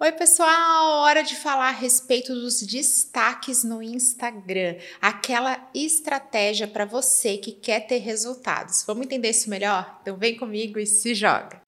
Oi, pessoal! Hora de falar a respeito dos destaques no Instagram, aquela estratégia para você que quer ter resultados. Vamos entender isso melhor? Então vem comigo e se joga.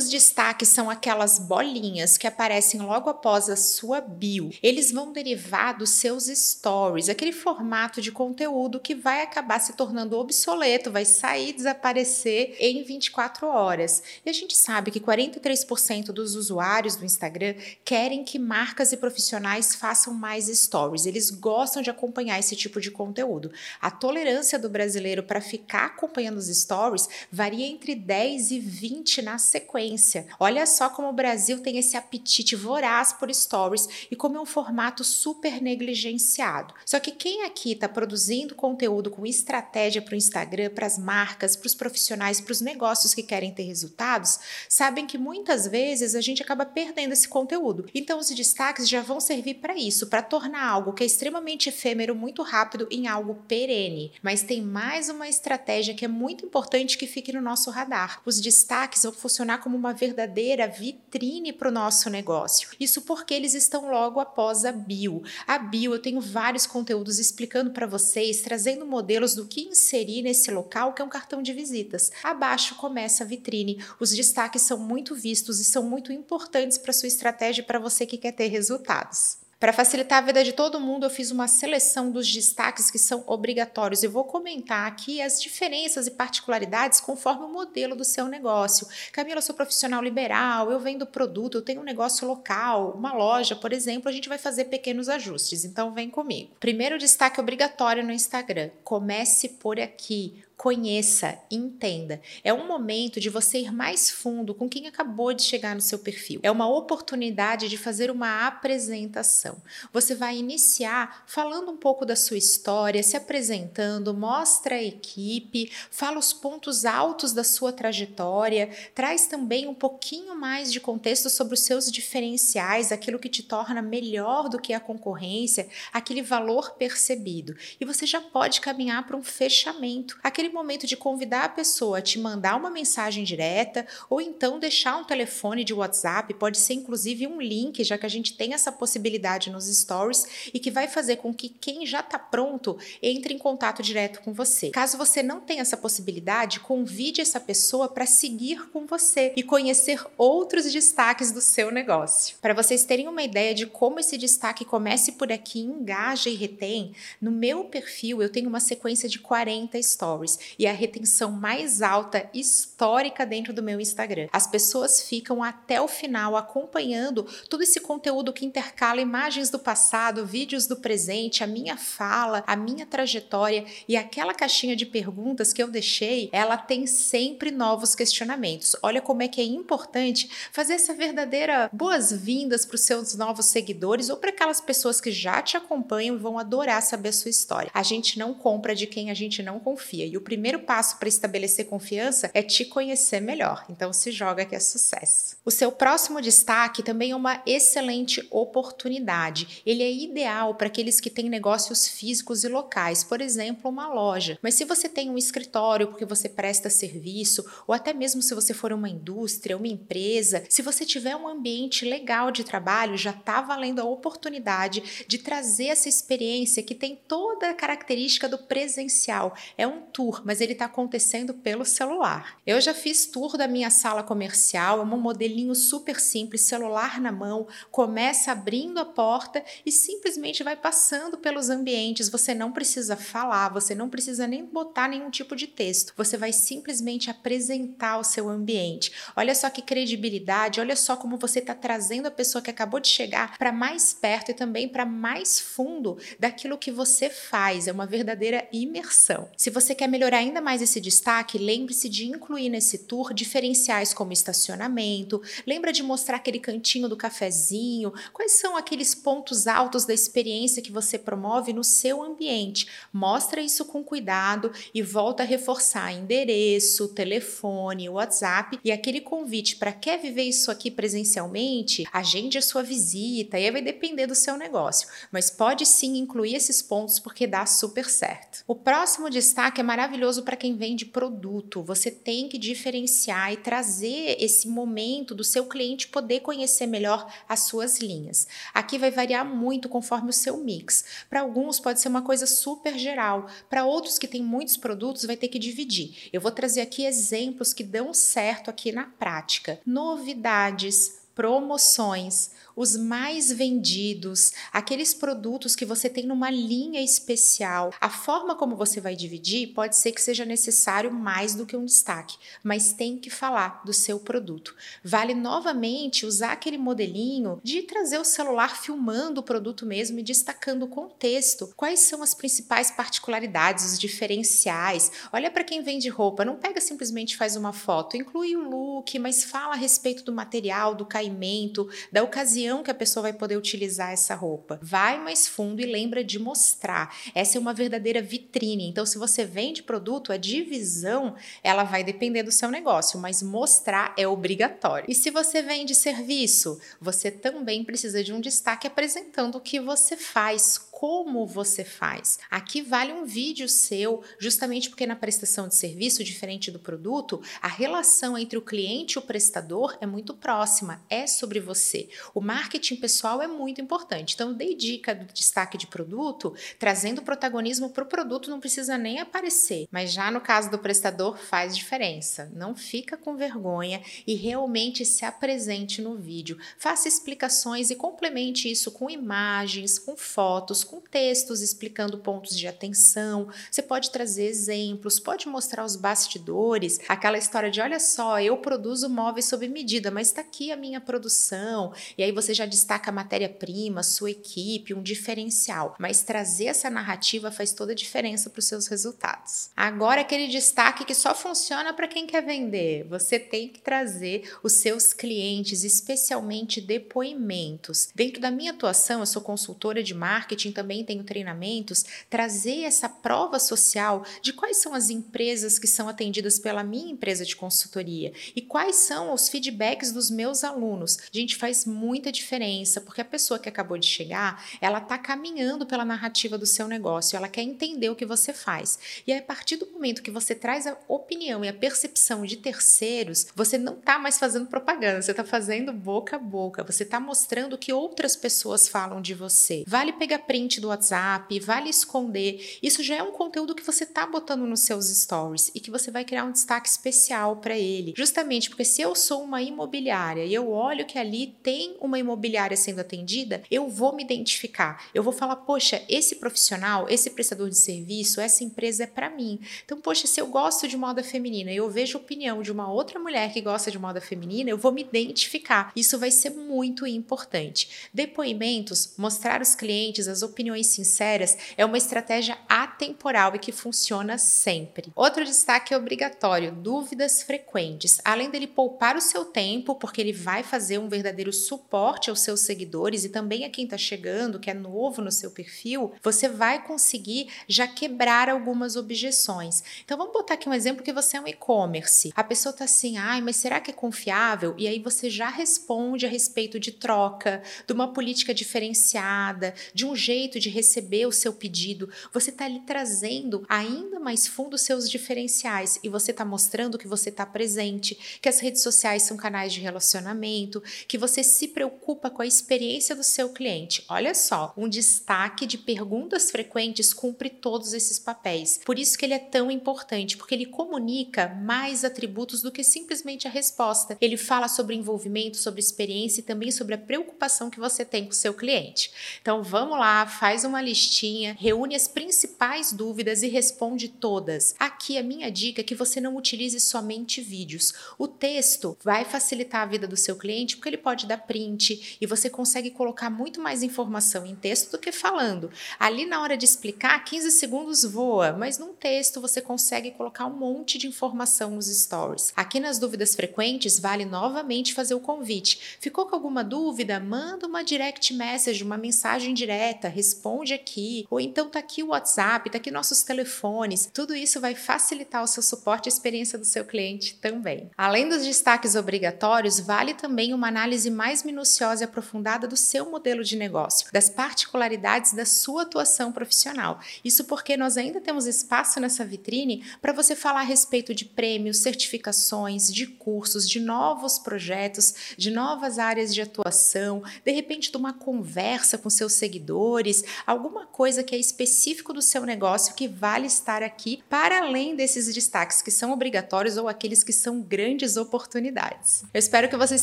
Os destaques são aquelas bolinhas que aparecem logo após a sua bio. Eles vão derivar dos seus stories, aquele formato de conteúdo que vai acabar se tornando obsoleto, vai sair, desaparecer em 24 horas. E a gente sabe que 43% dos usuários do Instagram querem que marcas e profissionais façam mais stories. Eles gostam de acompanhar esse tipo de conteúdo. A tolerância do brasileiro para ficar acompanhando os stories varia entre 10 e 20 na sequência Olha só como o Brasil tem esse apetite voraz por stories e como é um formato super negligenciado. Só que quem aqui está produzindo conteúdo com estratégia para o Instagram, para as marcas, para os profissionais, para os negócios que querem ter resultados, sabem que muitas vezes a gente acaba perdendo esse conteúdo. Então os destaques já vão servir para isso, para tornar algo que é extremamente efêmero muito rápido em algo perene. Mas tem mais uma estratégia que é muito importante que fique no nosso radar. Os destaques vão funcionar como uma verdadeira vitrine para o nosso negócio. Isso porque eles estão logo após a bio. A bio, eu tenho vários conteúdos explicando para vocês, trazendo modelos do que inserir nesse local, que é um cartão de visitas. Abaixo começa a vitrine. Os destaques são muito vistos e são muito importantes para sua estratégia para você que quer ter resultados. Para facilitar a vida de todo mundo, eu fiz uma seleção dos destaques que são obrigatórios. Eu vou comentar aqui as diferenças e particularidades conforme o modelo do seu negócio. Camila, eu sou profissional liberal, eu vendo produto, eu tenho um negócio local, uma loja, por exemplo, a gente vai fazer pequenos ajustes. Então vem comigo. Primeiro destaque obrigatório no Instagram: comece por aqui conheça, entenda. É um momento de você ir mais fundo com quem acabou de chegar no seu perfil. É uma oportunidade de fazer uma apresentação. Você vai iniciar falando um pouco da sua história, se apresentando, mostra a equipe, fala os pontos altos da sua trajetória, traz também um pouquinho mais de contexto sobre os seus diferenciais, aquilo que te torna melhor do que a concorrência, aquele valor percebido. E você já pode caminhar para um fechamento, aquele momento de convidar a pessoa a te mandar uma mensagem direta ou então deixar um telefone de WhatsApp, pode ser inclusive um link, já que a gente tem essa possibilidade nos stories e que vai fazer com que quem já está pronto entre em contato direto com você. Caso você não tenha essa possibilidade, convide essa pessoa para seguir com você e conhecer outros destaques do seu negócio. Para vocês terem uma ideia de como esse destaque comece por aqui, engaja e retém, no meu perfil eu tenho uma sequência de 40 stories e a retenção mais alta histórica dentro do meu Instagram. As pessoas ficam até o final acompanhando todo esse conteúdo que intercala imagens do passado, vídeos do presente, a minha fala, a minha trajetória e aquela caixinha de perguntas que eu deixei, ela tem sempre novos questionamentos. Olha como é que é importante fazer essa verdadeira boas-vindas para os seus novos seguidores ou para aquelas pessoas que já te acompanham e vão adorar saber a sua história. A gente não compra de quem a gente não confia. E o primeiro passo para estabelecer confiança é te conhecer melhor. Então se joga que é sucesso. O seu próximo destaque também é uma excelente oportunidade. Ele é ideal para aqueles que têm negócios físicos e locais, por exemplo, uma loja. Mas se você tem um escritório porque você presta serviço, ou até mesmo se você for uma indústria, uma empresa, se você tiver um ambiente legal de trabalho, já está valendo a oportunidade de trazer essa experiência que tem toda a característica do presencial. É um tour, mas ele está acontecendo pelo celular. Eu já fiz tour da minha sala comercial, é um modelinho super simples, celular na mão, começa abrindo a porta e simplesmente vai passando pelos ambientes. Você não precisa falar, você não precisa nem botar nenhum tipo de texto. Você vai simplesmente apresentar o seu ambiente. Olha só que credibilidade, olha só como você está trazendo a pessoa que acabou de chegar para mais perto e também para mais fundo daquilo que você faz. É uma verdadeira imersão. Se você quer melhorar ainda mais esse destaque, lembre-se de incluir nesse tour diferenciais como estacionamento, lembra de mostrar aquele cantinho do cafezinho, quais são aqueles pontos altos da experiência que você promove no seu ambiente. Mostra isso com cuidado e volta a reforçar endereço, telefone, WhatsApp e aquele convite para quer viver isso aqui presencialmente, agende a sua visita e aí vai depender do seu negócio, mas pode sim incluir esses pontos porque dá super certo. O próximo destaque é maravilhoso maravilhoso para quem vende produto. Você tem que diferenciar e trazer esse momento do seu cliente poder conhecer melhor as suas linhas. Aqui vai variar muito conforme o seu mix. Para alguns pode ser uma coisa super geral, para outros que têm muitos produtos vai ter que dividir. Eu vou trazer aqui exemplos que dão certo aqui na prática. Novidades, promoções, os mais vendidos, aqueles produtos que você tem numa linha especial. A forma como você vai dividir pode ser que seja necessário mais do que um destaque, mas tem que falar do seu produto. Vale novamente usar aquele modelinho de trazer o celular filmando o produto mesmo e destacando o contexto. Quais são as principais particularidades, os diferenciais? Olha para quem vende roupa, não pega simplesmente faz uma foto, inclui o look, mas fala a respeito do material, do caimento, da ocasião que a pessoa vai poder utilizar essa roupa. Vai mais fundo e lembra de mostrar. Essa é uma verdadeira vitrine. Então, se você vende produto, a divisão ela vai depender do seu negócio, mas mostrar é obrigatório. E se você vende serviço, você também precisa de um destaque apresentando o que você faz, como você faz. Aqui vale um vídeo seu, justamente porque na prestação de serviço, diferente do produto, a relação entre o cliente e o prestador é muito próxima, é sobre você. O marketing pessoal é muito importante. Então, dei dica do destaque de produto, trazendo protagonismo para o produto, não precisa nem aparecer. Mas já no caso do prestador, faz diferença. Não fica com vergonha e realmente se apresente no vídeo. Faça explicações e complemente isso com imagens, com fotos, com textos explicando pontos de atenção. Você pode trazer exemplos, pode mostrar os bastidores, aquela história de olha só, eu produzo móveis sob medida, mas está aqui a minha produção. E aí você já destaca a matéria-prima, sua equipe, um diferencial. Mas trazer essa narrativa faz toda a diferença para os seus resultados. Agora aquele destaque que só funciona para quem quer vender. Você tem que trazer os seus clientes, especialmente depoimentos. Dentro da minha atuação, eu sou consultora de marketing também tenho treinamentos, trazer essa prova social de quais são as empresas que são atendidas pela minha empresa de consultoria e quais são os feedbacks dos meus alunos. Gente, faz muita diferença, porque a pessoa que acabou de chegar, ela está caminhando pela narrativa do seu negócio, ela quer entender o que você faz. E a partir do momento que você traz a opinião e a percepção de terceiros, você não está mais fazendo propaganda, você está fazendo boca a boca, você está mostrando o que outras pessoas falam de você. Vale pegar print do WhatsApp, vale esconder. Isso já é um conteúdo que você está botando nos seus stories e que você vai criar um destaque especial para ele. Justamente porque se eu sou uma imobiliária e eu olho que ali tem uma imobiliária sendo atendida, eu vou me identificar. Eu vou falar, poxa, esse profissional, esse prestador de serviço, essa empresa é para mim. Então, poxa, se eu gosto de moda feminina e eu vejo a opinião de uma outra mulher que gosta de moda feminina, eu vou me identificar. Isso vai ser muito importante. Depoimentos, mostrar os clientes as opiniões sinceras é uma estratégia atemporal e que funciona sempre. Outro destaque é obrigatório: dúvidas frequentes. Além dele poupar o seu tempo, porque ele vai fazer um verdadeiro suporte aos seus seguidores e também a quem está chegando, que é novo no seu perfil, você vai conseguir já quebrar algumas objeções. Então vamos botar aqui um exemplo que você é um e-commerce. A pessoa está assim, ai, mas será que é confiável? E aí você já responde a respeito de troca, de uma política diferenciada, de um jeito de receber o seu pedido, você está ali trazendo ainda mais fundo os seus diferenciais e você está mostrando que você está presente, que as redes sociais são canais de relacionamento, que você se preocupa com a experiência do seu cliente. Olha só, um destaque de perguntas frequentes cumpre todos esses papéis. Por isso que ele é tão importante, porque ele comunica mais atributos do que simplesmente a resposta. Ele fala sobre envolvimento, sobre experiência e também sobre a preocupação que você tem com o seu cliente. Então vamos lá, faz uma listinha, reúne as principais dúvidas e responde todas. Aqui a minha dica é que você não utilize somente vídeos. O texto vai facilitar a vida do seu cliente porque ele pode dar print e você consegue colocar muito mais informação em texto do que falando. Ali na hora de explicar, 15 segundos voa, mas num texto você consegue colocar um monte de informação nos stories. Aqui nas dúvidas frequentes, vale novamente fazer o convite. Ficou com alguma dúvida? Manda uma direct message, uma mensagem direta, responde aqui, ou então tá aqui o WhatsApp, tá aqui nossos telefones. Tudo isso vai facilitar o seu suporte e experiência do seu cliente também. Além dos destaques obrigatórios, vale também uma análise mais minuciosa e aprofundada do seu modelo de negócio, das particularidades da sua atuação profissional. Isso porque nós ainda temos espaço nessa vitrine para você falar a respeito de prêmios, certificações, de cursos, de novos projetos, de novas áreas de atuação, de repente de uma conversa com seus seguidores, alguma coisa que é específico do seu negócio que vale estar aqui para além desses destaques que são obrigatórios ou aqueles que são grandes oportunidades. Eu espero que vocês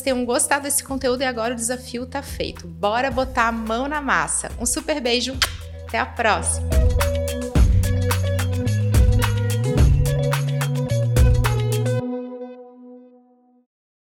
tenham gostado desse conteúdo e agora o desafio está feito. Bora botar a mão na massa. Um super beijo, até a próxima!